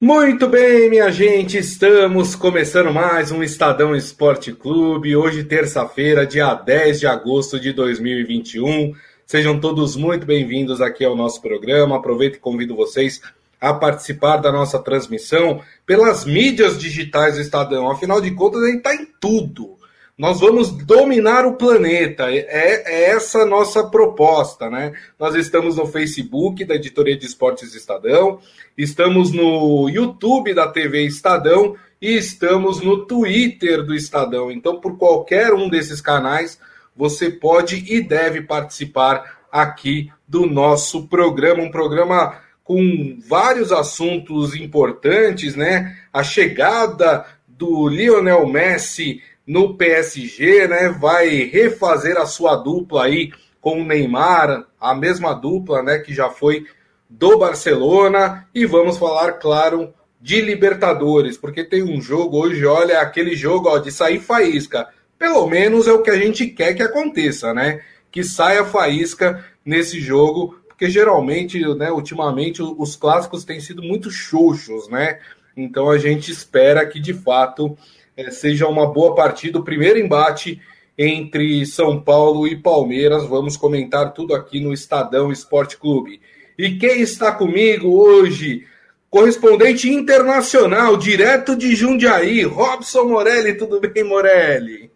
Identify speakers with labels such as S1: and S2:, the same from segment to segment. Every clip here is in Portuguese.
S1: Muito bem, minha gente, estamos começando mais um Estadão Esporte Clube. Hoje, terça-feira, dia 10 de agosto de 2021. Sejam todos muito bem-vindos aqui ao nosso programa. Aproveito e convido vocês a participar da nossa transmissão pelas mídias digitais do Estadão. Afinal de contas, a gente está em tudo. Nós vamos dominar o planeta. É, é essa nossa proposta, né? Nós estamos no Facebook da Editoria de Esportes Estadão, estamos no YouTube da TV Estadão e estamos no Twitter do Estadão. Então, por qualquer um desses canais, você pode e deve participar aqui do nosso programa, um programa com vários assuntos importantes, né? A chegada do Lionel Messi no PSG, né? Vai refazer a sua dupla aí com o Neymar, a mesma dupla, né, que já foi do Barcelona, e vamos falar, claro, de Libertadores, porque tem um jogo hoje, olha, aquele jogo ó, de sair faísca. Pelo menos é o que a gente quer que aconteça, né? Que saia faísca nesse jogo, porque geralmente, né, ultimamente, os clássicos têm sido muito xoxos, né? Então a gente espera que de fato seja uma boa partida, o primeiro embate entre São Paulo e Palmeiras. Vamos comentar tudo aqui no Estadão Esporte Clube. E quem está comigo hoje? Correspondente internacional, direto de Jundiaí, Robson Morelli. Tudo bem, Morelli?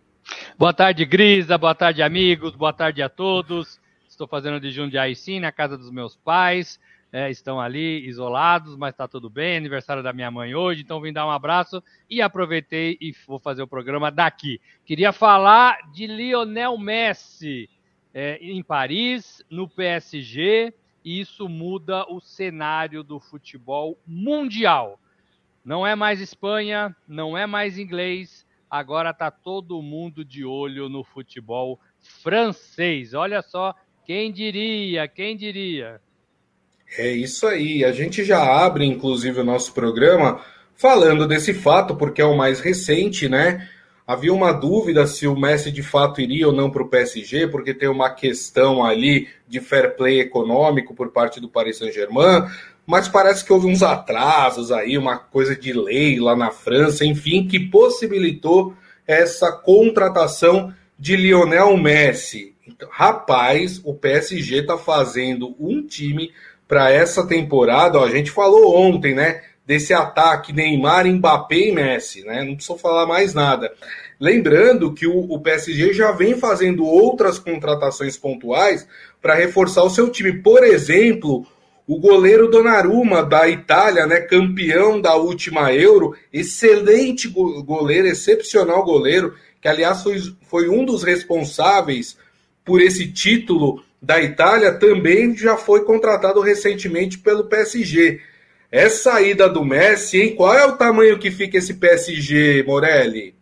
S2: Boa tarde, Grisa. Boa tarde, amigos. Boa tarde a todos. Estou fazendo de Jundiaí, sim, na casa dos meus pais é, estão ali isolados, mas está tudo bem. Aniversário da minha mãe hoje, então vim dar um abraço e aproveitei e vou fazer o programa daqui. Queria falar de Lionel Messi é, em Paris, no PSG, e isso muda o cenário do futebol mundial. Não é mais Espanha, não é mais inglês, agora está todo mundo de olho no futebol francês. Olha só, quem diria, quem diria?
S1: É isso aí. A gente já abre, inclusive, o nosso programa falando desse fato, porque é o mais recente, né? Havia uma dúvida se o Messi de fato iria ou não para o PSG, porque tem uma questão ali de fair play econômico por parte do Paris Saint-Germain, mas parece que houve uns atrasos aí, uma coisa de lei lá na França, enfim, que possibilitou essa contratação de Lionel Messi. Então, rapaz, o PSG está fazendo um time para essa temporada, ó, a gente falou ontem, né? Desse ataque Neymar, Mbappé e Messi, né? Não preciso falar mais nada. Lembrando que o, o PSG já vem fazendo outras contratações pontuais para reforçar o seu time. Por exemplo, o goleiro Donnarumma da Itália, né, campeão da última Euro, excelente goleiro, excepcional goleiro, que aliás foi, foi um dos responsáveis por esse título da Itália também já foi contratado recentemente pelo PSG. Essa saída do Messi, hein? Qual é o tamanho que fica esse PSG, Morelli?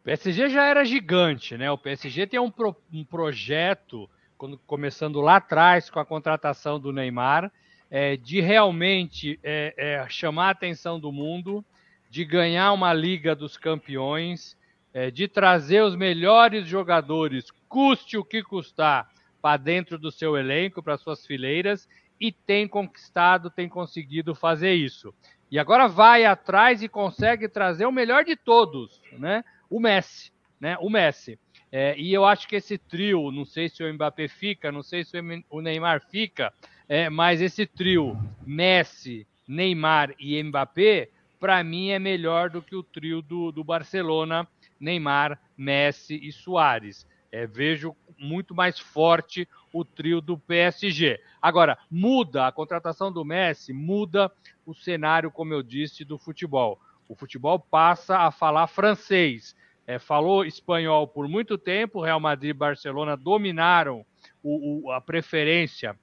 S2: O PSG já era gigante, né? O PSG tem um, pro, um projeto, quando, começando lá atrás com a contratação do Neymar, é, de realmente é, é, chamar a atenção do mundo, de ganhar uma Liga dos Campeões, é, de trazer os melhores jogadores, custe o que custar, para dentro do seu elenco, para suas fileiras, e tem conquistado, tem conseguido fazer isso. E agora vai atrás e consegue trazer o melhor de todos, né? O Messi, né? O Messi. É, e eu acho que esse trio, não sei se o Mbappé fica, não sei se o Neymar fica, é, mas esse trio Messi, Neymar e Mbappé, para mim é melhor do que o trio do, do Barcelona, Neymar, Messi e Soares. É, vejo muito mais forte o trio do PSG. Agora, muda a contratação do Messi, muda o cenário, como eu disse, do futebol. O futebol passa a falar francês. É, falou espanhol por muito tempo, Real Madrid e Barcelona dominaram o, o, a preferência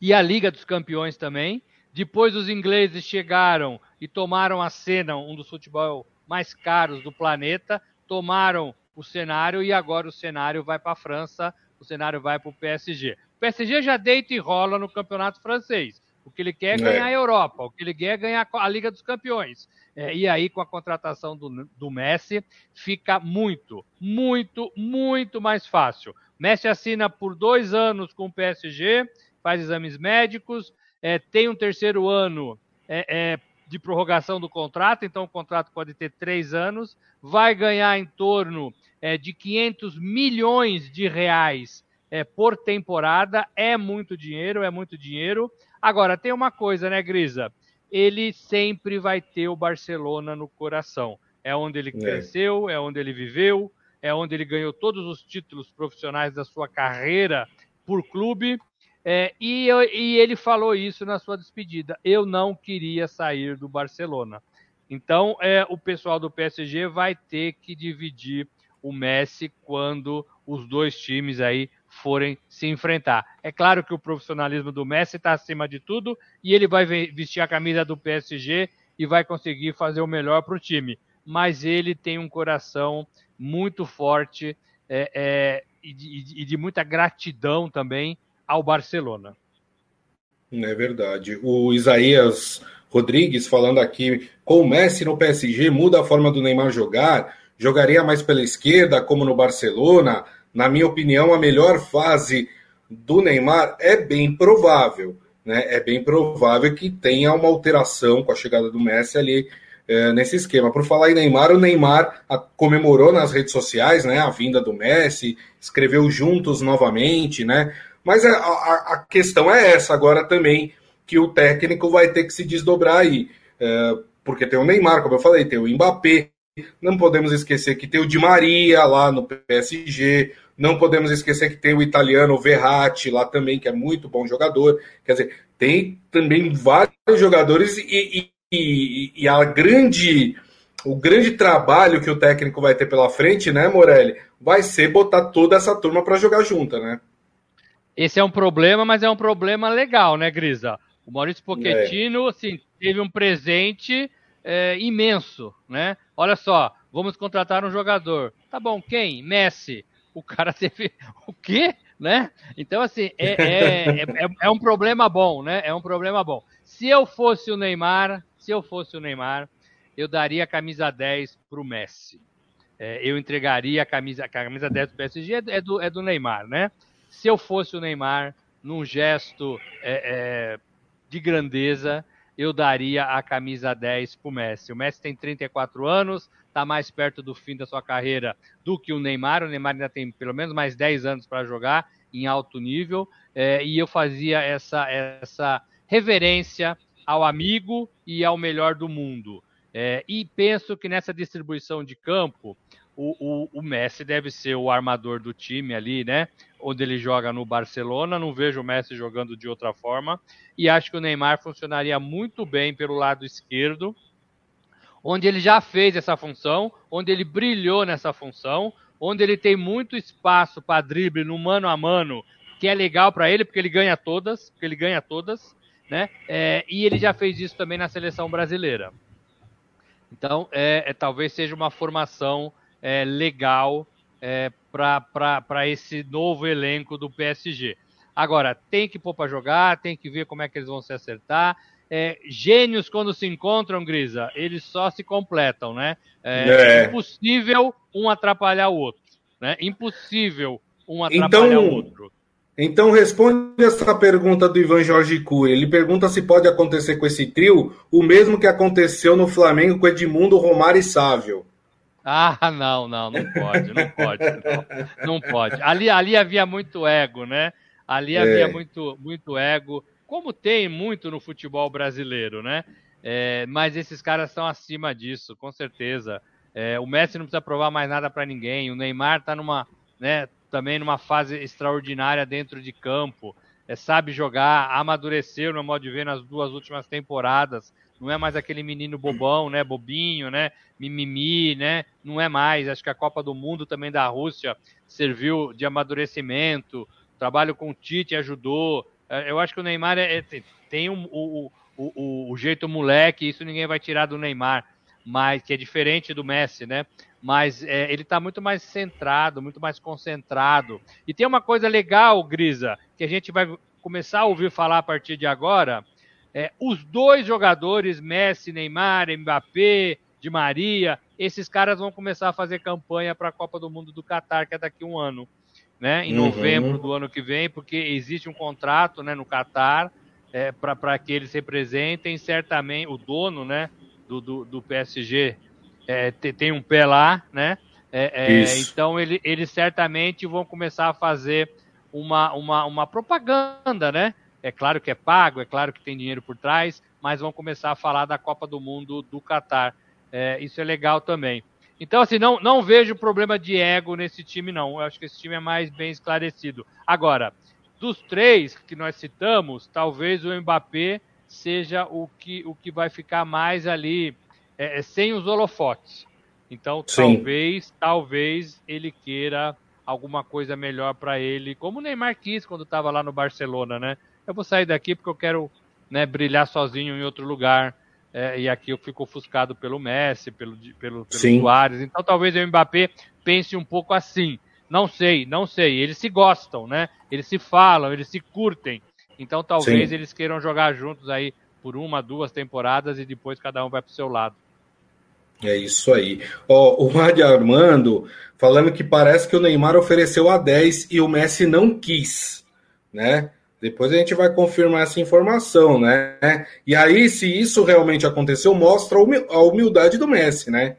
S2: e a Liga dos Campeões também. Depois os ingleses chegaram e tomaram a cena, um dos futebol mais caros do planeta, tomaram o cenário e agora o cenário vai para a França, o cenário vai para o PSG. O PSG já deita e rola no campeonato francês. O que ele quer é, é ganhar a Europa, o que ele quer é ganhar a Liga dos Campeões. É, e aí, com a contratação do, do Messi, fica muito, muito, muito mais fácil. Messi assina por dois anos com o PSG, faz exames médicos, é, tem um terceiro ano é, é, de prorrogação do contrato, então o contrato pode ter três anos, vai ganhar em torno é, de 500 milhões de reais é, por temporada, é muito dinheiro, é muito dinheiro. Agora, tem uma coisa, né, Grisa? Ele sempre vai ter o Barcelona no coração. É onde ele é. cresceu, é onde ele viveu, é onde ele ganhou todos os títulos profissionais da sua carreira por clube. É, e, e, ele falou isso na sua despedida. Eu não queria sair do Barcelona. Então, é, o pessoal do PSG vai ter que dividir o Messi quando os dois times aí forem se enfrentar. É claro que o profissionalismo do Messi está acima de tudo e ele vai vestir a camisa do PSG e vai conseguir fazer o melhor para o time. Mas ele tem um coração muito forte é, é, e, de, e de muita gratidão também ao Barcelona.
S1: É verdade. O Isaías Rodrigues falando aqui, com o Messi no PSG muda a forma do Neymar jogar, jogaria mais pela esquerda, como no Barcelona. Na minha opinião, a melhor fase do Neymar é bem provável, né? É bem provável que tenha uma alteração com a chegada do Messi ali é, nesse esquema. Por falar em Neymar, o Neymar comemorou nas redes sociais, né, a vinda do Messi, escreveu juntos novamente, né? Mas a, a, a, questão é essa agora também, que o técnico vai ter que se desdobrar aí. É, porque tem o Neymar, como eu falei, tem o Mbappé, não podemos esquecer que tem o Di Maria lá no PSG, não podemos esquecer que tem o italiano Verratti lá também, que é muito bom jogador. Quer dizer, tem também vários jogadores e, e, e, e a grande o grande trabalho que o técnico vai ter pela frente, né, Morelli, vai ser botar toda essa turma para jogar junta, né?
S2: Esse é um problema, mas é um problema legal, né, Grisa? O Maurício Pochettino, é. assim, teve um presente é, imenso, né? Olha só, vamos contratar um jogador. Tá bom, quem? Messi. O cara teve o quê? Né? Então, assim, é, é, é, é, um problema bom, né? É um problema bom. Se eu fosse o Neymar, se eu fosse o Neymar, eu daria a camisa 10 para o Messi. É, eu entregaria a camisa, a camisa 10 do PSG é do, é do Neymar, né? se eu fosse o Neymar, num gesto é, é, de grandeza, eu daria a camisa 10 para o Messi. O Messi tem 34 anos, está mais perto do fim da sua carreira do que o Neymar. O Neymar ainda tem pelo menos mais 10 anos para jogar em alto nível. É, e eu fazia essa, essa reverência ao amigo e ao melhor do mundo. É, e penso que nessa distribuição de campo, o, o, o, Messi deve ser o armador do time ali, né? Onde ele joga no Barcelona. Não vejo o Messi jogando de outra forma. E acho que o Neymar funcionaria muito bem pelo lado esquerdo, onde ele já fez essa função, onde ele brilhou nessa função, onde ele tem muito espaço para drible no mano a mano, que é legal para ele, porque ele ganha todas, porque ele ganha todas, né? É, e ele já fez isso também na seleção brasileira. Então, é, é talvez seja uma formação é, legal é, para esse novo elenco do PSG. Agora, tem que pôr para jogar, tem que ver como é que eles vão se acertar. É, gênios, quando se encontram, Grisa, eles só se completam, né? É, é. impossível um atrapalhar o outro. Né? Impossível um atrapalhar então, o outro.
S1: Então responde essa pergunta do Ivan Jorge Cury. Ele pergunta se pode acontecer com esse trio o mesmo que aconteceu no Flamengo com Edmundo, Romário e Sávio.
S2: Ah, não, não, não pode, não pode, não, não pode. Ali, ali havia muito ego, né? Ali é. havia muito, muito ego, como tem muito no futebol brasileiro, né? É, mas esses caras estão acima disso, com certeza. É, o Messi não precisa provar mais nada para ninguém. O Neymar está numa, né, também numa fase extraordinária dentro de campo. É, sabe jogar, amadureceu no modo de ver nas duas últimas temporadas não é mais aquele menino bobão, né, bobinho, né, mimimi, né, não é mais. Acho que a Copa do Mundo também da Rússia serviu de amadurecimento. O trabalho com o Tite ajudou. É, eu acho que o Neymar é, é, tem um, o, o, o, o jeito moleque, isso ninguém vai tirar do Neymar, mas que é diferente do Messi, né? Mas é, ele está muito mais centrado, muito mais concentrado. E tem uma coisa legal, Grisa, que a gente vai começar a ouvir falar a partir de agora, é, os dois jogadores, Messi, Neymar, Mbappé, Di Maria, esses caras vão começar a fazer campanha para a Copa do Mundo do Catar, que é daqui a um ano, né? Em uhum. novembro do ano que vem, porque existe um contrato né, no Catar é, para que eles representem certamente o dono, né, do, do, do PSG é, tem um pé lá, né? É, é, então ele, eles certamente vão começar a fazer uma, uma, uma propaganda, né? É claro que é pago, é claro que tem dinheiro por trás, mas vão começar a falar da Copa do Mundo do Catar. É, isso é legal também. Então, assim, não, não vejo problema de ego nesse time, não. Eu acho que esse time é mais bem esclarecido. Agora, dos três que nós citamos, talvez o Mbappé seja o que, o que vai ficar mais ali é, é sem os holofotes. Então, Sim. talvez, talvez ele queira alguma coisa melhor para ele, como o Neymar quis quando estava lá no Barcelona, né? Eu vou sair daqui porque eu quero né, brilhar sozinho em outro lugar. É, e aqui eu fico ofuscado pelo Messi, pelo, pelo, pelo Soares. Então talvez o Mbappé pense um pouco assim. Não sei, não sei. Eles se gostam, né? Eles se falam, eles se curtem. Então talvez Sim. eles queiram jogar juntos aí por uma, duas temporadas e depois cada um vai para o seu lado.
S1: É isso aí. Ó, o Adi Armando falando que parece que o Neymar ofereceu a 10 e o Messi não quis, né? Depois a gente vai confirmar essa informação, né? E aí, se isso realmente aconteceu, mostra a humildade do Messi, né?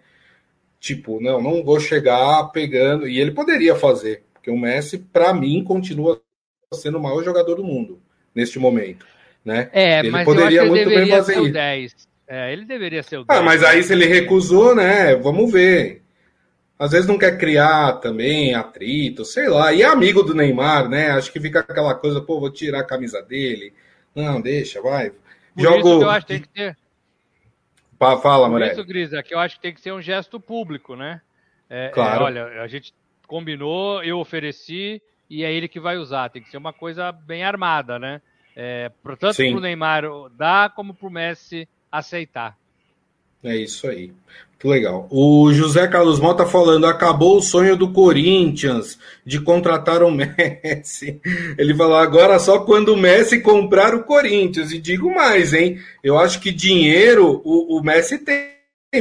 S1: Tipo, não, não vou chegar pegando. E ele poderia fazer, porque o Messi, para mim, continua sendo o maior jogador do mundo neste momento, né?
S2: É, ele mas poderia muito bem fazer isso. 10. É, ele deveria ser o
S1: 10. Ah, mas aí se ele recusou, né? Vamos ver. Às vezes não quer criar também atrito, sei lá. E é amigo do Neymar, né? Acho que fica aquela coisa, pô, vou tirar a camisa dele. Não, deixa, vai.
S2: Por Jogo... isso que eu acho que tem que ter.
S1: Fala, Morelli.
S2: Por isso, Gris, é que eu acho que tem que ser um gesto público, né? É, é claro. É, olha, a gente combinou, eu ofereci e é ele que vai usar. Tem que ser uma coisa bem armada, né? É, tanto para o Neymar dar como para o Messi aceitar.
S1: É isso aí. Muito legal. O José Carlos Mota falando: acabou o sonho do Corinthians de contratar o Messi. Ele falou: agora só quando o Messi comprar o Corinthians. E digo mais, hein? Eu acho que dinheiro o, o Messi tem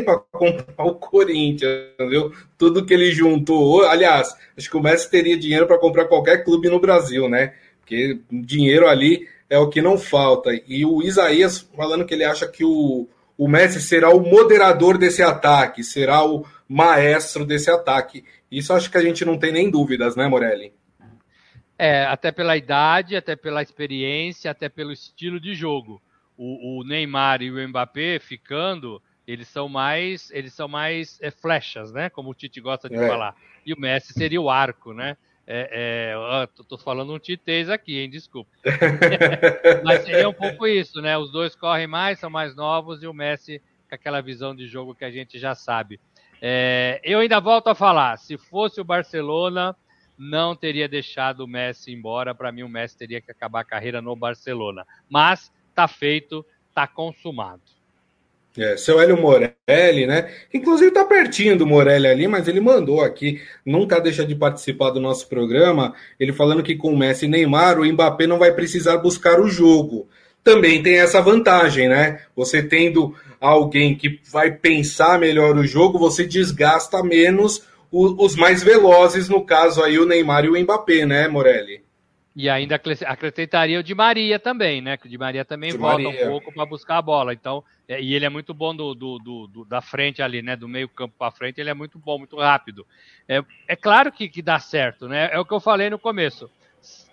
S1: para comprar o Corinthians, viu? Tudo que ele juntou. Aliás, acho que o Messi teria dinheiro para comprar qualquer clube no Brasil, né? Porque dinheiro ali é o que não falta. E o Isaías falando que ele acha que o o Messi será o moderador desse ataque, será o maestro desse ataque. Isso acho que a gente não tem nem dúvidas, né, Morelli?
S2: É, até pela idade, até pela experiência, até pelo estilo de jogo. O, o Neymar e o Mbappé ficando, eles são mais, eles são mais é, flechas, né? Como o Tite gosta de é. falar. E o Messi seria o arco, né? É, é, tô, tô, falando um titês aqui, hein? Desculpa. Mas seria um pouco isso, né? Os dois correm mais, são mais novos e o Messi com aquela visão de jogo que a gente já sabe. É, eu ainda volto a falar: se fosse o Barcelona, não teria deixado o Messi embora. Para mim, o Messi teria que acabar a carreira no Barcelona. Mas tá feito, tá consumado.
S1: É, seu Hélio Morelli, né? Inclusive tá pertinho do Morelli ali, mas ele mandou aqui, nunca deixa de participar do nosso programa, ele falando que com o Messi e Neymar, o Mbappé não vai precisar buscar o jogo. Também tem essa vantagem, né? Você tendo alguém que vai pensar melhor o jogo, você desgasta menos os mais velozes, no caso aí o Neymar e o Mbappé, né, Morelli?
S2: E ainda acrescentaria o de Maria também, né? Que o de Maria também de volta Maria. um pouco para buscar a bola. Então, é, e ele é muito bom do, do, do, da frente ali, né? Do meio campo para frente, ele é muito bom, muito rápido. É, é claro que, que dá certo, né? É o que eu falei no começo.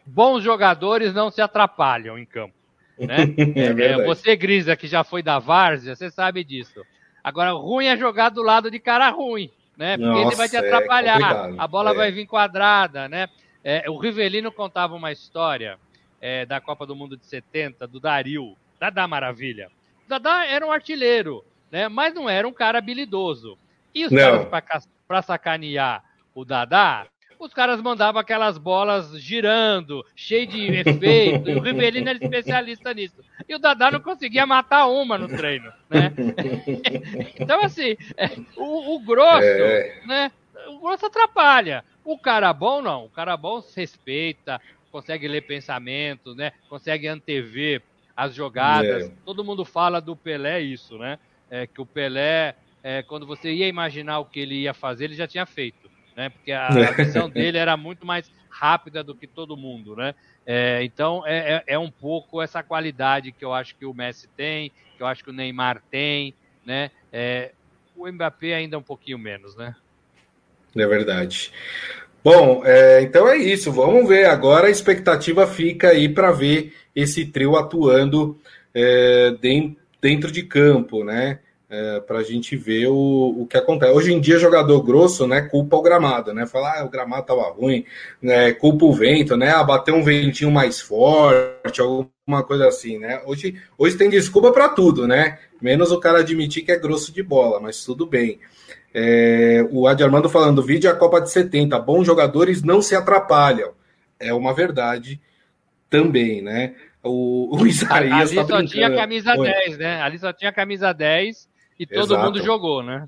S2: Bons jogadores não se atrapalham em campo. Né? É, é você, Grisa, que já foi da Várzea, você sabe disso. Agora, ruim é jogar do lado de cara ruim, né? Porque Nossa, ele vai te é atrapalhar, a bola vai vir quadrada, né? É, o Rivelino contava uma história é, da Copa do Mundo de 70, do Dario, da Maravilha. O Dadá era um artilheiro, né? mas não era um cara habilidoso. E os não. caras, para sacanear o Dadá, os caras mandavam aquelas bolas girando, cheio de efeito, e o Rivelino era especialista nisso. E o Dadá não conseguia matar uma no treino, né? então, assim, é, o, o grosso, é. né? O grosso atrapalha. O cara bom, não. O cara bom se respeita, consegue ler pensamentos, né? Consegue antever as jogadas. É. Todo mundo fala do Pelé isso, né? É, que o Pelé, é, quando você ia imaginar o que ele ia fazer, ele já tinha feito. né? Porque a, a visão dele era muito mais rápida do que todo mundo, né? É, então é, é, é, um pouco essa qualidade que eu acho que o Messi tem, que eu acho que o Neymar tem, né? É, o Mbappé ainda um pouquinho menos, né?
S1: É verdade. Bom, é, então é isso. Vamos ver. Agora a expectativa fica aí para ver esse trio atuando é, dentro de campo, né? É, para a gente ver o, o que acontece. Hoje em dia, jogador grosso, né, culpa o gramado, né? Falar, ah, o gramado tava ruim, né? Culpa o vento, né? Ah, bateu um ventinho mais forte, alguma coisa assim, né? Hoje, hoje tem desculpa para tudo, né? Menos o cara admitir que é grosso de bola, mas tudo bem. É, o Adi Armando falando, vídeo a Copa de 70, bons jogadores não se atrapalham. É uma verdade também, né? O, o
S2: Isaías. Ali tá só tinha camisa Oi. 10, né? Ali só tinha camisa 10 e todo Exato. mundo jogou, né?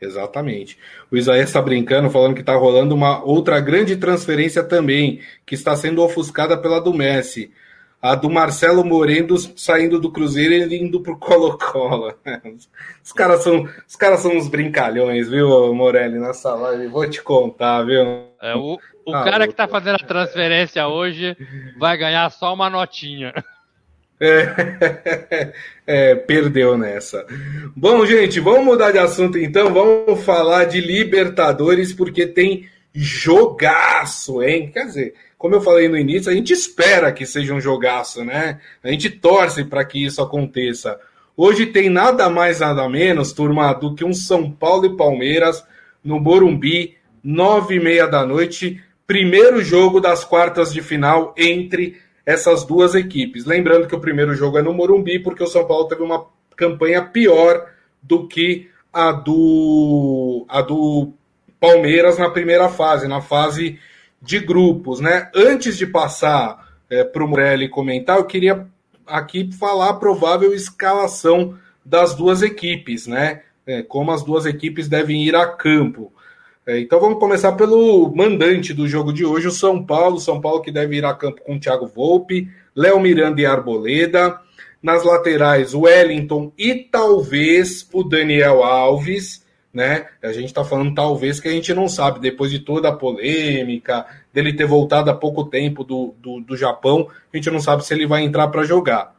S1: Exatamente. O Isaías está brincando, falando que está rolando uma outra grande transferência também, que está sendo ofuscada pela do Messi. A do Marcelo Moreno saindo do Cruzeiro e indo pro Colo-Colo. Os caras são, os caras são uns brincalhões, viu, Morelli, nessa live? Vou te contar, viu?
S2: É, o o ah, cara que tá fazendo a transferência hoje vai ganhar só uma notinha.
S1: É, é, perdeu nessa. Bom, gente, vamos mudar de assunto então. Vamos falar de Libertadores, porque tem jogaço, hein? Quer dizer, como eu falei no início, a gente espera que seja um jogaço, né? A gente torce para que isso aconteça. Hoje tem nada mais, nada menos, turma, do que um São Paulo e Palmeiras no Morumbi, nove e meia da noite primeiro jogo das quartas de final entre essas duas equipes. Lembrando que o primeiro jogo é no Morumbi, porque o São Paulo teve uma campanha pior do que a do, a do Palmeiras na primeira fase, na fase de grupos. Né? Antes de passar é, para o Morelli comentar, eu queria aqui falar a provável escalação das duas equipes, né? É, como as duas equipes devem ir a campo. É, então vamos começar pelo mandante do jogo de hoje, o São Paulo. São Paulo que deve ir a campo com Thiago Volpe, Léo Miranda e Arboleda. Nas laterais, o Wellington e talvez o Daniel Alves. Né? A gente está falando talvez que a gente não sabe, depois de toda a polêmica, dele ter voltado há pouco tempo do, do, do Japão, a gente não sabe se ele vai entrar para jogar.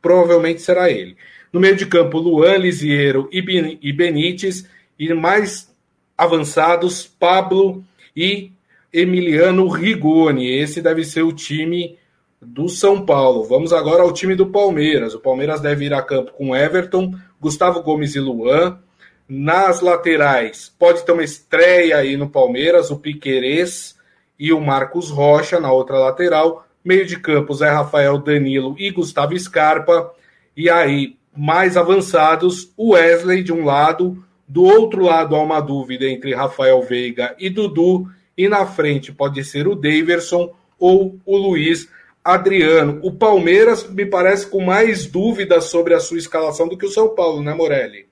S1: Provavelmente será ele. No meio de campo, Luan, Lisiero e Benítez. E mais avançados, Pablo e Emiliano Rigoni. Esse deve ser o time do São Paulo. Vamos agora ao time do Palmeiras. O Palmeiras deve ir a campo com Everton, Gustavo Gomes e Luan. Nas laterais, pode ter uma estreia aí no Palmeiras, o Piquerez e o Marcos Rocha na outra lateral. Meio de campo, Zé Rafael, Danilo e Gustavo Scarpa. E aí, mais avançados, o Wesley de um lado, do outro lado, há uma dúvida entre Rafael Veiga e Dudu. E na frente pode ser o Daverson ou o Luiz Adriano. O Palmeiras me parece com mais dúvidas sobre a sua escalação do que o São Paulo, né, Morelli?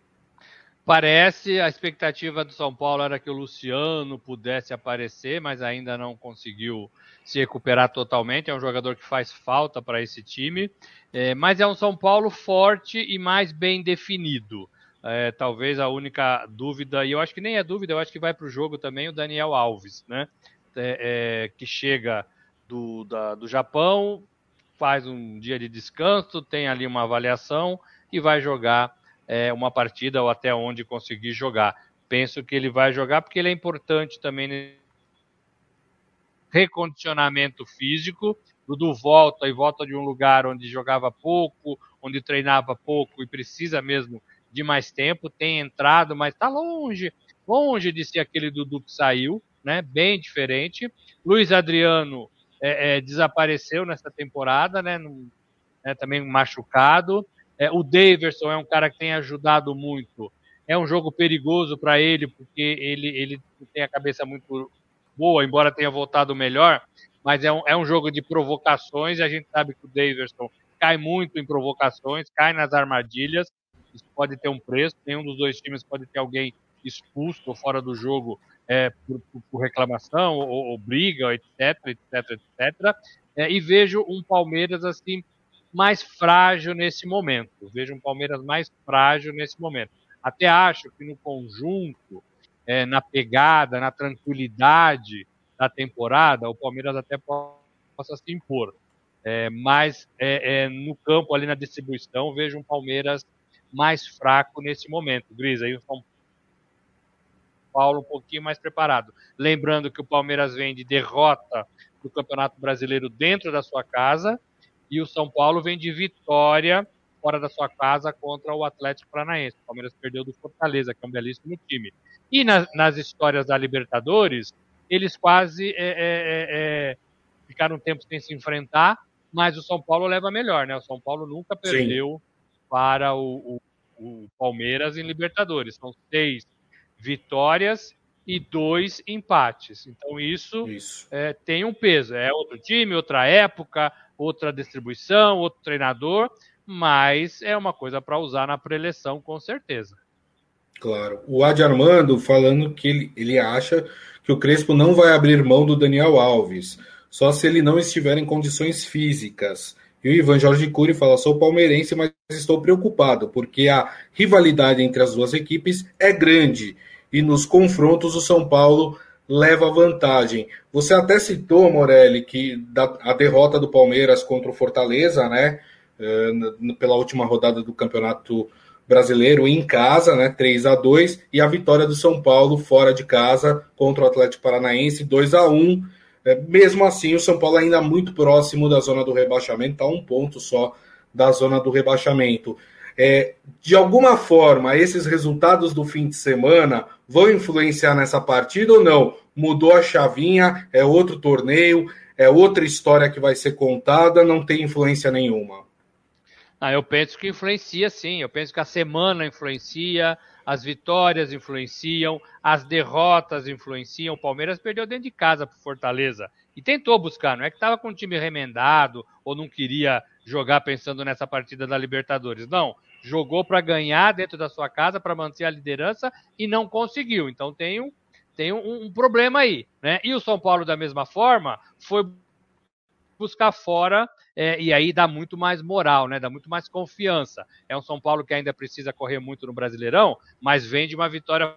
S2: Parece, a expectativa do São Paulo era que o Luciano pudesse aparecer, mas ainda não conseguiu se recuperar totalmente. É um jogador que faz falta para esse time, é, mas é um São Paulo forte e mais bem definido. É, talvez a única dúvida, e eu acho que nem é dúvida, eu acho que vai para o jogo também o Daniel Alves, né? É, é, que chega do, da, do Japão, faz um dia de descanso, tem ali uma avaliação e vai jogar é, uma partida ou até onde conseguir jogar. Penso que ele vai jogar porque ele é importante também recondicionamento físico. Dudu volta e volta de um lugar onde jogava pouco, onde treinava pouco e precisa mesmo de mais tempo, tem entrado, mas está longe, longe de ser aquele Dudu que saiu, né? Bem diferente. Luiz Adriano é, é, desapareceu nessa temporada, né? Num, né também machucado. É, o Daverson é um cara que tem ajudado muito. É um jogo perigoso para ele, porque ele, ele tem a cabeça muito boa, embora tenha voltado melhor, mas é um, é um jogo de provocações, e a gente sabe que o Daverson cai muito em provocações, cai nas armadilhas, isso pode ter um preço, nenhum dos dois times pode ter alguém expulso ou fora do jogo é, por, por, reclamação ou, ou, briga, etc, etc, etc. É, e vejo um Palmeiras assim mais frágil nesse momento. Vejo um Palmeiras mais frágil nesse momento. Até acho que no conjunto é, na pegada, na tranquilidade da temporada, o Palmeiras até possa se impor. É, mas é, é, no campo, ali na distribuição, vejo um Palmeiras mais fraco nesse momento. Gris, aí o São Paulo um pouquinho mais preparado. Lembrando que o Palmeiras vem de derrota do Campeonato Brasileiro dentro da sua casa e o São Paulo vem de vitória fora da sua casa contra o Atlético Paranaense. O Palmeiras perdeu do Fortaleza, que é um belíssimo time. E na, nas histórias da Libertadores, eles quase é, é, é, é, ficaram um tempo sem se enfrentar, mas o São Paulo leva melhor, né? O São Paulo nunca perdeu Sim. Para o, o, o, Palmeiras em Libertadores. São seis vitórias e dois empates. Então isso, isso. É, tem um peso. É outro time, outra época, outra distribuição, outro treinador, mas é uma coisa para usar na preleção, com certeza.
S1: Claro. O Adi Armando falando que ele, ele acha que o Crespo não vai abrir mão do Daniel Alves, só se ele não estiver em condições físicas. E o Ivan Jorge Cury fala: sou palmeirense, mas estou preocupado, porque a rivalidade entre as duas equipes é grande e nos confrontos o São Paulo leva vantagem. Você até citou, Morelli, que a derrota do Palmeiras contra o Fortaleza, né? Eh, pela última rodada do Campeonato Brasileiro em casa, né, 3 a 2 e a vitória do São Paulo fora de casa contra o Atlético Paranaense 2 a 1. É, mesmo assim, o São Paulo ainda muito próximo da zona do rebaixamento, está um ponto só da zona do rebaixamento. É, de alguma forma, esses resultados do fim de semana vão influenciar nessa partida ou não? Mudou a chavinha, é outro torneio, é outra história que vai ser contada, não tem influência nenhuma.
S2: Ah, eu penso que influencia sim. Eu penso que a semana influencia, as vitórias influenciam, as derrotas influenciam. O Palmeiras perdeu dentro de casa para Fortaleza e tentou buscar. Não é que estava com o time remendado ou não queria jogar pensando nessa partida da Libertadores. Não. Jogou para ganhar dentro da sua casa, para manter a liderança e não conseguiu. Então tem um, tem um, um problema aí. Né? E o São Paulo, da mesma forma, foi buscar fora é, e aí dá muito mais moral, né? Dá muito mais confiança. É um São Paulo que ainda precisa correr muito no Brasileirão, mas vem de uma vitória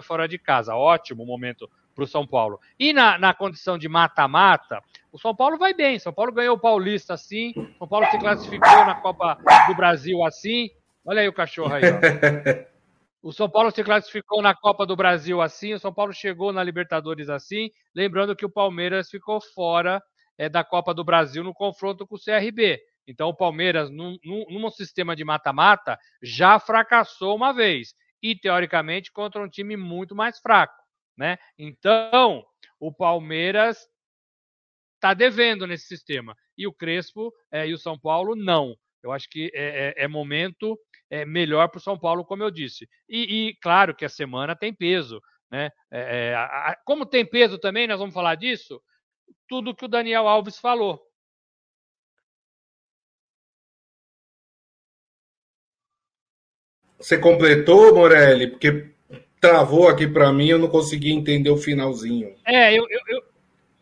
S2: fora de casa. Ótimo momento para o São Paulo. E na, na condição de mata-mata, o São Paulo vai bem. São Paulo ganhou o Paulista assim, São Paulo se classificou na Copa do Brasil assim. Olha aí o cachorro aí, ó. O São Paulo se classificou na Copa do Brasil assim, o São Paulo chegou na Libertadores assim, lembrando que o Palmeiras ficou fora é, da Copa do Brasil no confronto com o CRB. Então, o Palmeiras, num, num, num sistema de mata-mata, já fracassou uma vez. E, teoricamente, contra um time muito mais fraco. Né? Então, o Palmeiras está devendo nesse sistema. E o Crespo é, e o São Paulo, não. Eu acho que é, é, é momento é, melhor para o São Paulo, como eu disse. E, e, claro que a semana tem peso. Né? É, é, a, como tem peso também, nós vamos falar disso, tudo que o Daniel Alves falou.
S1: Você completou, Morelli? Porque travou aqui para mim, eu não consegui entender o finalzinho.
S2: É, eu, eu, eu,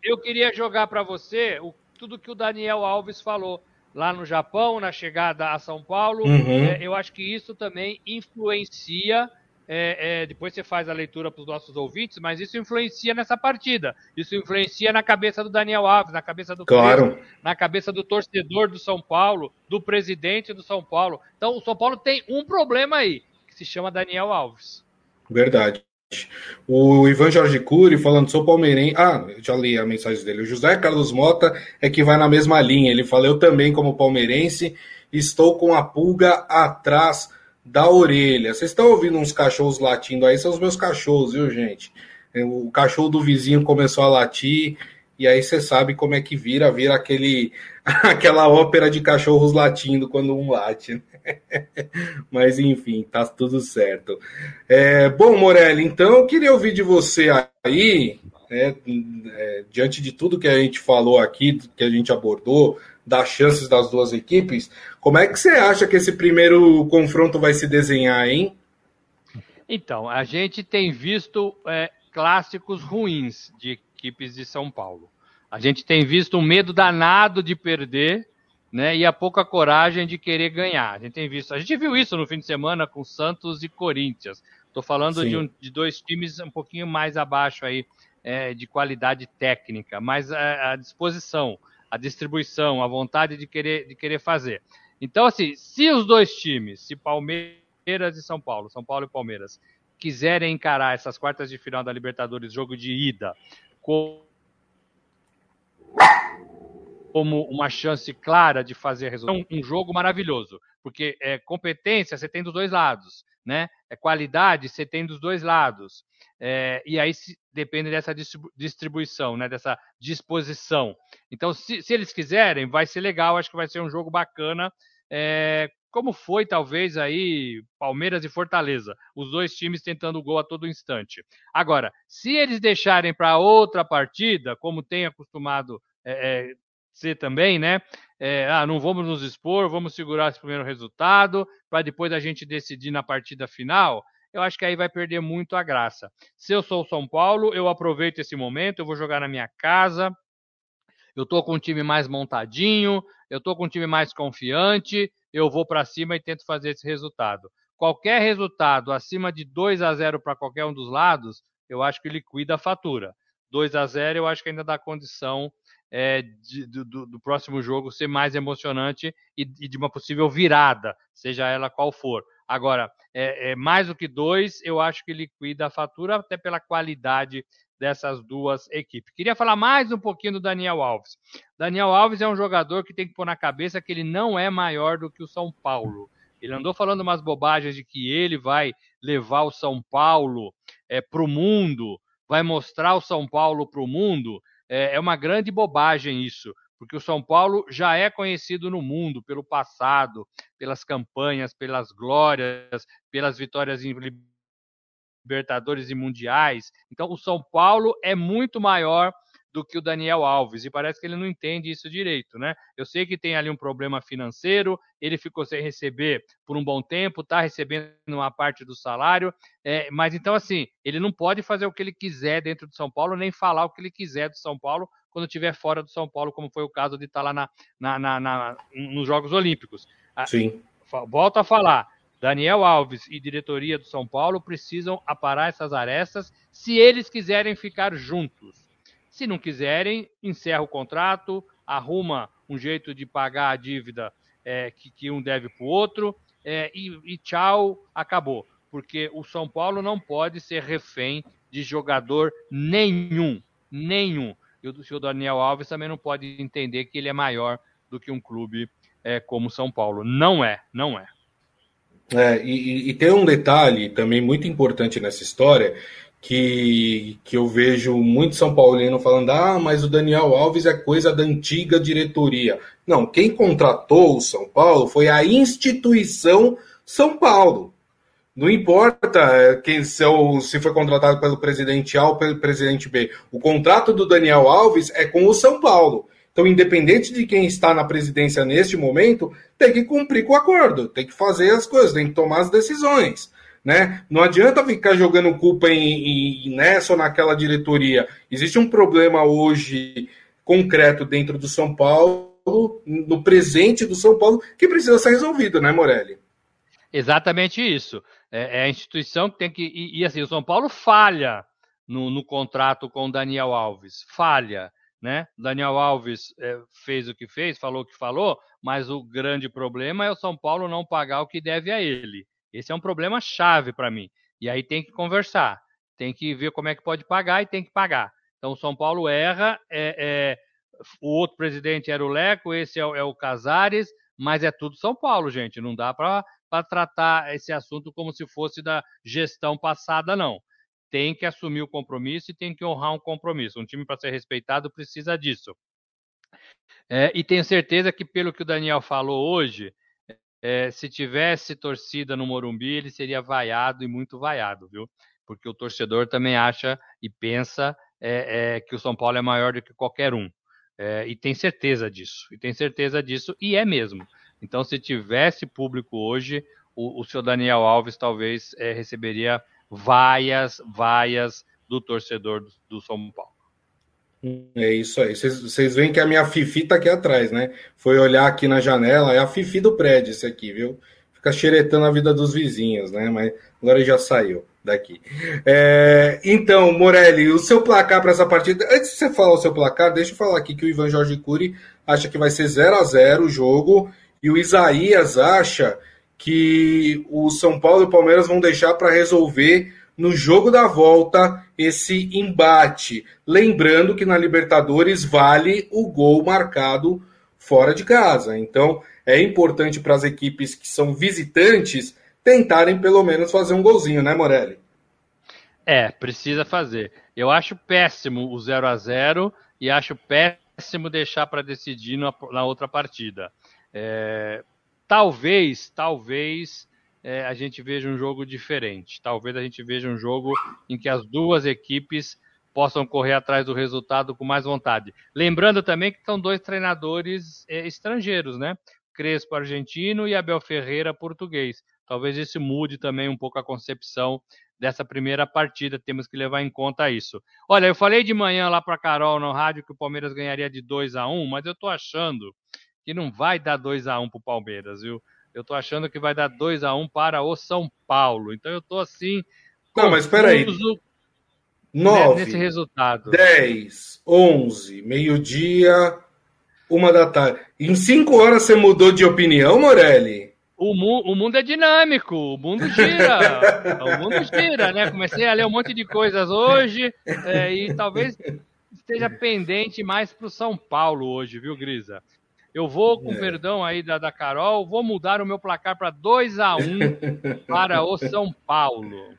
S2: eu queria jogar para você o, tudo que o Daniel Alves falou lá no Japão, na chegada a São Paulo. Uhum. É, eu acho que isso também influencia é, é, depois você faz a leitura para os nossos ouvintes, mas isso influencia nessa partida. Isso influencia na cabeça do Daniel Alves, na cabeça do
S1: claro. Pedro,
S2: na cabeça do torcedor do São Paulo, do presidente do São Paulo. Então o São Paulo tem um problema aí, que se chama Daniel Alves.
S1: Verdade. O Ivan Jorge Cury falando, sou palmeirense. Ah, já li a mensagem dele. O José Carlos Mota é que vai na mesma linha. Ele falou, eu também, como palmeirense, estou com a pulga atrás da orelha. Vocês estão ouvindo uns cachorros latindo aí? São os meus cachorros, viu, gente? O cachorro do vizinho começou a latir, e aí você sabe como é que vira, vira aquele, aquela ópera de cachorros latindo quando um late. Mas enfim, tá tudo certo. É, bom, Morelli, então eu queria ouvir de você aí, é, é, diante de tudo que a gente falou aqui, que a gente abordou, das chances das duas equipes. Como é que você acha que esse primeiro confronto vai se desenhar, hein?
S2: Então, a gente tem visto é, clássicos ruins de equipes de São Paulo. A gente tem visto um medo danado de perder, né? E a pouca coragem de querer ganhar. A gente tem visto, a gente viu isso no fim de semana com Santos e Corinthians. Estou falando de, um, de, dois times um pouquinho mais abaixo aí é, de qualidade técnica, mas a, a, disposição, a distribuição, a vontade de querer, de querer fazer. Então, assim, se os dois times, se Palmeiras e São Paulo, São Paulo e Palmeiras, quiserem encarar essas quartas de final da Libertadores, jogo de ida, com como uma chance clara de fazer resultado. Um jogo maravilhoso, porque é, competência você tem dos dois lados, né? É qualidade você tem dos dois lados. É, e aí se, depende dessa distribuição, né? Dessa disposição. Então, se, se, eles quiserem, vai ser legal. Acho que vai ser um jogo bacana. É, como foi talvez aí Palmeiras e Fortaleza, os dois times tentando gol a todo instante. Agora, se eles deixarem para outra partida, como tem acostumado é, ser também, né? É, ah, não vamos nos expor, vamos segurar esse primeiro resultado para depois a gente decidir na partida final. Eu acho que aí vai perder muito a graça. Se eu sou o São Paulo, eu aproveito esse momento, eu vou jogar na minha casa, eu tô com um time mais montadinho, eu tô com um time mais confiante, eu vou para cima e tento fazer esse resultado. Qualquer resultado acima de 2 a 0 para qualquer um dos lados, eu acho que liquida a fatura. 2 a 0 eu acho que ainda dá condição é, de, do, do, próximo jogo ser mais emocionante e, e, de uma possível virada, seja ela qual for. Agora, é, é, mais do que dois, eu acho que liquida a fatura, até pela qualidade dessas duas equipes. Queria falar mais um pouquinho do Daniel Alves. Daniel Alves é um jogador que tem que pôr na cabeça que ele não é maior do que o São Paulo. Ele andou falando umas bobagens de que ele vai levar o São Paulo é, para o mundo, vai mostrar o São Paulo para o mundo. É, é uma grande bobagem isso, porque o São Paulo já é conhecido no mundo pelo passado, pelas campanhas, pelas glórias, pelas vitórias em Libertadores e Mundiais. Então, o São Paulo é muito maior do que o Daniel Alves, e parece que ele não entende isso direito, né? Eu sei que tem ali um problema financeiro, ele ficou sem receber por um bom tempo, está recebendo uma parte do salário, é, mas então, assim, ele não pode fazer o que ele quiser dentro do São Paulo, nem falar o que ele quiser do São Paulo quando estiver fora do São Paulo, como foi o caso de estar tá lá na, na, na, na nos Jogos Olímpicos.
S1: Sim.
S2: Volto a falar, Daniel Alves e diretoria do São Paulo precisam aparar essas arestas se eles quiserem ficar juntos. Se não quiserem, encerra o contrato, arruma um jeito de pagar a dívida é, que, que, um deve para o outro é, e, e tchau, acabou. Porque o São Paulo não pode ser refém de jogador nenhum, nenhum. E o, o Daniel Alves também não pode entender que ele é maior do que um clube é, como São Paulo. Não é, não é.
S1: É, e, e, tem um detalhe também muito importante nessa história que, que eu vejo muito São Paulino falando: ah, mas o Daniel Alves é coisa da antiga diretoria. Não, quem contratou o São Paulo foi a instituição São Paulo. Não importa é, quem se, se foi contratado pelo presidente A ou pelo presidente B. O contrato do Daniel Alves é com o São Paulo. Então, independente de quem está na presidência neste momento, tem que cumprir com o acordo, tem que fazer as coisas, tem que tomar as decisões. Né? Não adianta ficar jogando culpa em, em nessa ou naquela diretoria. Existe um problema hoje concreto dentro do São Paulo, no presente do São Paulo, que precisa ser resolvido, né, Morelli?
S2: Exatamente isso. É, é a instituição que tem que. E, e, assim, o São Paulo falha no, no contrato com o Daniel Alves. Falha né? Daniel Alves é, fez o que fez, falou o que falou, mas o grande problema é o São Paulo não pagar o que deve a ele. Esse é um problema chave para mim. E aí tem que conversar, tem que ver como é que pode pagar e tem que pagar. Então São Paulo erra, é, é, o outro presidente era o Leco, esse é, é o Casares, mas é tudo São Paulo, gente. Não dá para tratar esse assunto como se fosse da gestão passada, não tem que assumir o compromisso e tem que honrar um compromisso. Um time para ser respeitado precisa disso. É, e tenho certeza que, pelo que o Daniel falou hoje, é, se tivesse torcida no Morumbi, ele seria vaiado e muito vaiado, viu? Porque o torcedor também acha e pensa é, é que o São Paulo é maior do que qualquer um. E tem certeza disso. E tem certeza disso, e é mesmo. Então, se tivesse público hoje, o, o seu Daniel Alves talvez receberia vaias, vaias do torcedor do, do São Paulo.
S1: É isso aí. Vocês veem que a minha Fifi tá aqui atrás, né? Foi olhar aqui na janela, é a Fifi do prédio, esse aqui, viu? fica xeretando a vida dos vizinhos, né? Mas agora já saiu daqui. É, então, Morelli, o seu placar para essa partida. Antes de você falar o seu placar, deixa eu falar aqui que o Ivan Jorge Cury acha que vai ser 0 a 0 o jogo e o Isaías acha que o São Paulo e o Palmeiras vão deixar para resolver no jogo da volta esse embate. Lembrando que na Libertadores vale o gol marcado fora de casa. Então é importante para as equipes que são visitantes tentarem pelo menos fazer um golzinho, né, Morelli?
S2: É, precisa fazer. Eu acho péssimo o 0 a 0 e acho péssimo deixar para decidir na, outra partida. É, talvez, talvez é, a gente veja um jogo diferente. Talvez a gente veja um jogo em que as duas equipes possam correr atrás do resultado com mais vontade. Lembrando também que são dois treinadores é, estrangeiros, né? Crespo argentino e Abel Ferreira português. Talvez isso mude também um pouco a concepção dessa primeira partida. Temos que levar em conta isso. Olha, eu falei de manhã lá para Carol no rádio que o Palmeiras ganharia de 2 a 1 mas eu estou achando que não vai dar 2 a 1 para o Palmeiras, viu? Eu estou achando que vai dar 2 a 1 para o São Paulo. Então eu estou assim.
S1: Não, mas espera aí. 9,
S2: nesse resultado.
S1: 10, 11, meio-dia, uma da tarde. Em cinco horas você mudou de opinião, Morelli?
S2: O, mu o mundo é dinâmico, o mundo gira. o mundo gira, né? Comecei a ler um monte de coisas hoje é, e talvez esteja pendente mais para o São Paulo hoje, viu, Grisa? Eu vou, com é. perdão aí da, da Carol, vou mudar o meu placar para 2 a 1 para o São Paulo.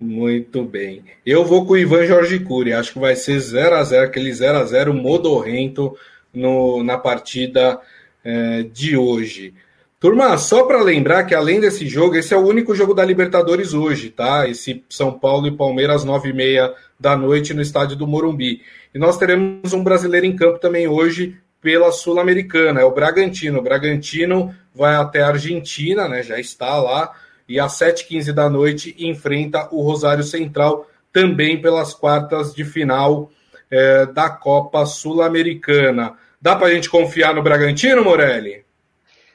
S1: Muito bem. Eu vou com o Ivan Jorge Cury. Acho que vai ser 0 a 0 aquele 0 a 0 modorrento no, na partida é, de hoje. Turma, só para lembrar que além desse jogo, esse é o único jogo da Libertadores hoje, tá? Esse São Paulo e Palmeiras, 9 e meia da noite no estádio do Morumbi. E nós teremos um brasileiro em campo também hoje pela Sul-Americana, é o Bragantino. O Bragantino vai até a Argentina, né? Já está lá. E às 7h15 da noite enfrenta o Rosário Central, também pelas quartas de final é, da Copa Sul-Americana. Dá para a gente confiar no Bragantino, Morelli?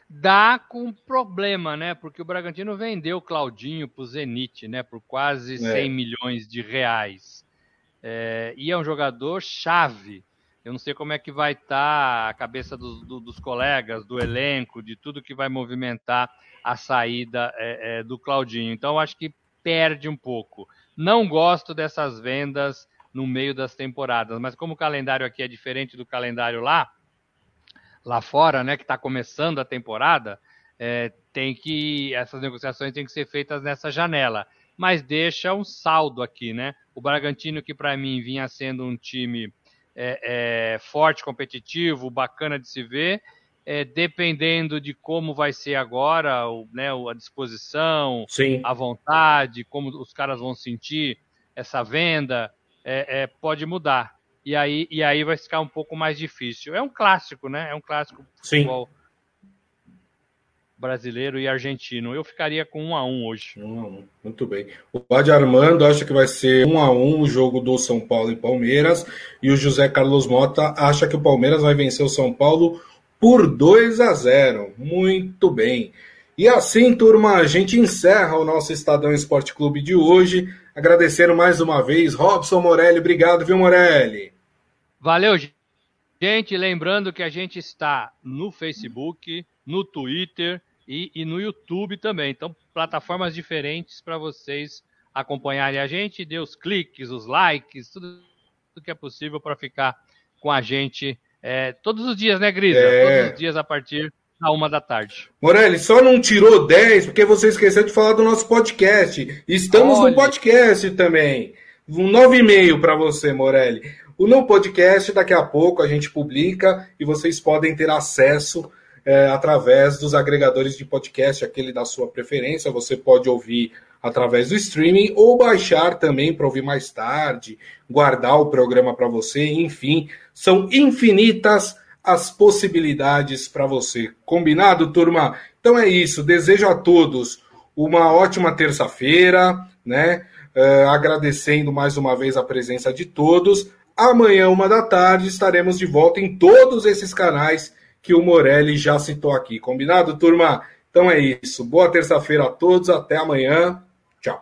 S2: Dá com problema, né? Porque o Bragantino vendeu o Claudinho para o Zenit, né? Por quase 100 é. milhões de reais. É, e é um jogador chave. Eu não sei como é que vai estar tá a cabeça dos, do, dos colegas, do elenco, de tudo que vai movimentar a saída é, é, do Claudinho. Então, acho que perde um pouco. Não gosto dessas vendas no meio das temporadas. Mas como o calendário aqui é diferente do calendário lá, lá fora, né, que está começando a temporada, é, tem que essas negociações têm que ser feitas nessa janela. Mas deixa um saldo aqui, né? O Bragantino que para mim vinha sendo um time é, é, forte, competitivo, bacana de se ver. É, dependendo de como vai ser agora, o, né, a disposição, Sim. a vontade, como os caras vão sentir essa venda, é, é, pode mudar. E aí, e aí vai ficar um pouco mais difícil. É um clássico, né? É um clássico futebol brasileiro e argentino. Eu ficaria com um a um hoje.
S1: Um a um. Muito bem. O Adi Armando acha que vai ser um a um o jogo do São Paulo e Palmeiras. E o José Carlos Mota acha que o Palmeiras vai vencer o São Paulo por 2 a 0. Muito bem. E assim, turma, a gente encerra o nosso Estadão Esporte Clube de hoje. Agradecendo mais uma vez, Robson Morelli. Obrigado, viu, Morelli?
S2: Valeu, gente. Lembrando que a gente está no Facebook, no Twitter e, e no YouTube também. Então, plataformas diferentes para vocês acompanharem a gente. Dê os cliques, os likes, tudo, tudo que é possível para ficar com a gente é, todos os dias, né, Grisa? É... Todos os dias a partir à uma da tarde.
S1: Morelli, só não tirou 10 porque você esqueceu de falar do nosso podcast. Estamos Olha. no podcast também. Um 9,5 para você, Morelli. O No Podcast, daqui a pouco a gente publica e vocês podem ter acesso é, através dos agregadores de podcast, aquele da sua preferência. Você pode ouvir através do streaming ou baixar também para ouvir mais tarde, guardar o programa para você, enfim, são infinitas as possibilidades para você. Combinado, turma? Então é isso. Desejo a todos uma ótima terça-feira, né? Uh, agradecendo mais uma vez a presença de todos. Amanhã, uma da tarde, estaremos de volta em todos esses canais que o Morelli já citou aqui. Combinado, turma? Então é isso. Boa terça-feira a todos. Até amanhã. Tchau.